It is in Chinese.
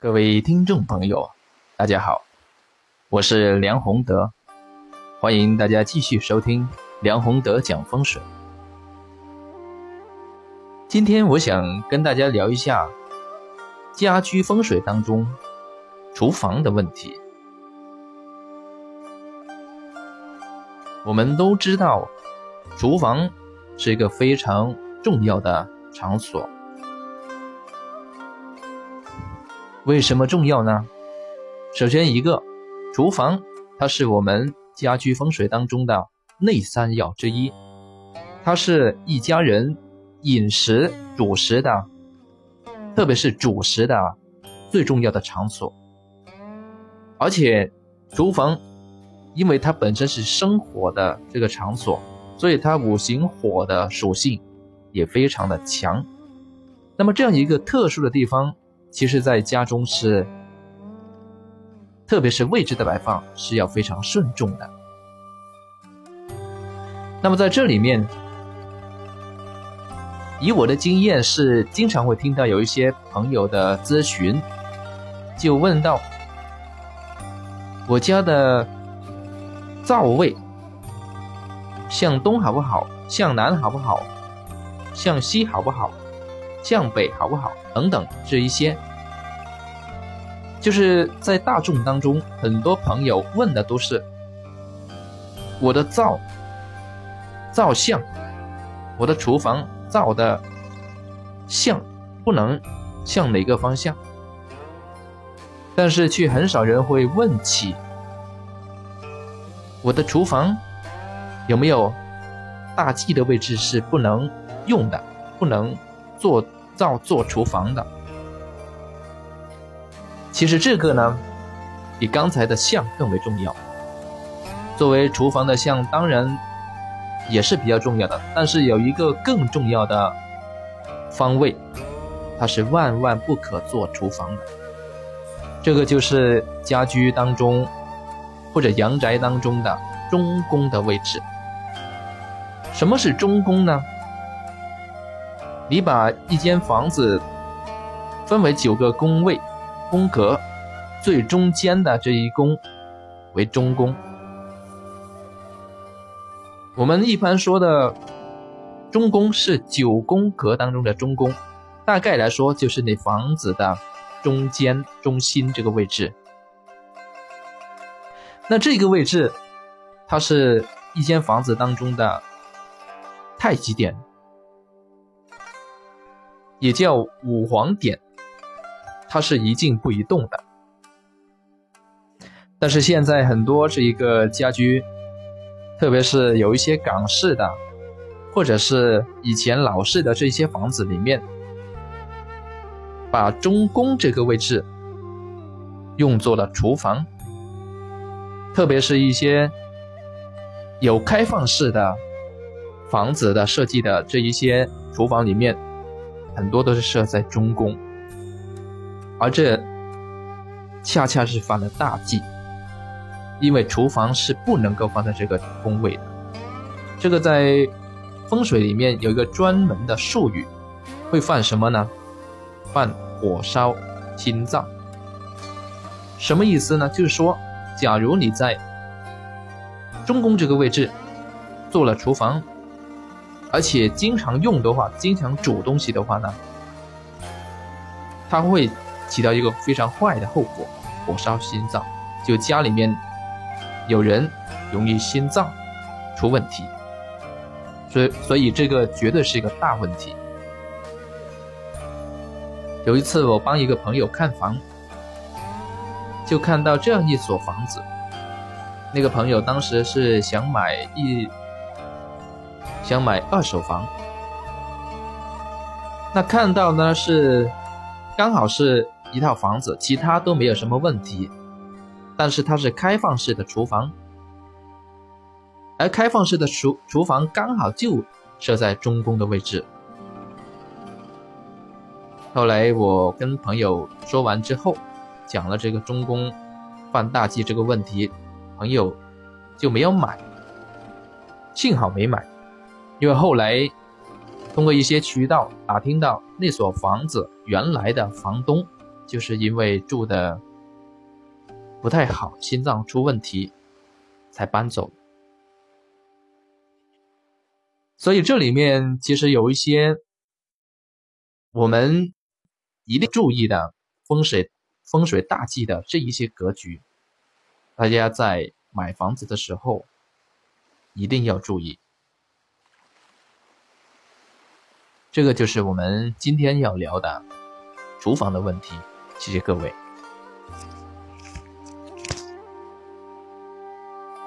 各位听众朋友，大家好，我是梁宏德，欢迎大家继续收听梁宏德讲风水。今天我想跟大家聊一下家居风水当中厨房的问题。我们都知道，厨房是一个非常重要的场所。为什么重要呢？首先，一个厨房，它是我们家居风水当中的内三要之一，它是一家人饮食主食的，特别是主食的最重要的场所。而且，厨房因为它本身是生火的这个场所，所以它五行火的属性也非常的强。那么，这样一个特殊的地方。其实，在家中是，特别是位置的摆放是要非常慎重的。那么在这里面，以我的经验是，经常会听到有一些朋友的咨询，就问到我家的灶位向东好不好？向南好不好？向西好不好？向北好不好？等等这一些，就是在大众当中，很多朋友问的都是我的灶灶向，我的厨房灶的向不能向哪个方向，但是却很少人会问起我的厨房有没有大忌的位置是不能用的，不能做。灶做厨房的，其实这个呢，比刚才的向更为重要。作为厨房的向，当然也是比较重要的，但是有一个更重要的方位，它是万万不可做厨房的。这个就是家居当中或者阳宅当中的中宫的位置。什么是中宫呢？你把一间房子分为九个宫位、宫格，最中间的这一宫为中宫。我们一般说的中宫是九宫格当中的中宫，大概来说就是你房子的中间中心这个位置。那这个位置，它是一间房子当中的太极点。也叫五黄点，它是一静不移动的。但是现在很多这一个家居，特别是有一些港式的，或者是以前老式的这些房子里面，把中宫这个位置用作了厨房，特别是一些有开放式的房子的设计的这一些厨房里面。很多都是设在中宫，而这恰恰是犯了大忌，因为厨房是不能够放在这个宫位的。这个在风水里面有一个专门的术语，会犯什么呢？犯火烧心脏。什么意思呢？就是说，假如你在中宫这个位置做了厨房。而且经常用的话，经常煮东西的话呢，它会起到一个非常坏的后果，火烧心脏。就家里面有人容易心脏出问题，所以所以这个绝对是一个大问题。有一次我帮一个朋友看房，就看到这样一所房子，那个朋友当时是想买一。想买二手房，那看到呢是刚好是一套房子，其他都没有什么问题，但是它是开放式的厨房，而开放式的厨厨房刚好就设在中宫的位置。后来我跟朋友说完之后，讲了这个中宫犯大忌这个问题，朋友就没有买，幸好没买。因为后来通过一些渠道打听到，那所房子原来的房东就是因为住的不太好，心脏出问题才搬走。所以这里面其实有一些我们一定注意的风水风水大忌的这一些格局，大家在买房子的时候一定要注意。这个就是我们今天要聊的厨房的问题。谢谢各位。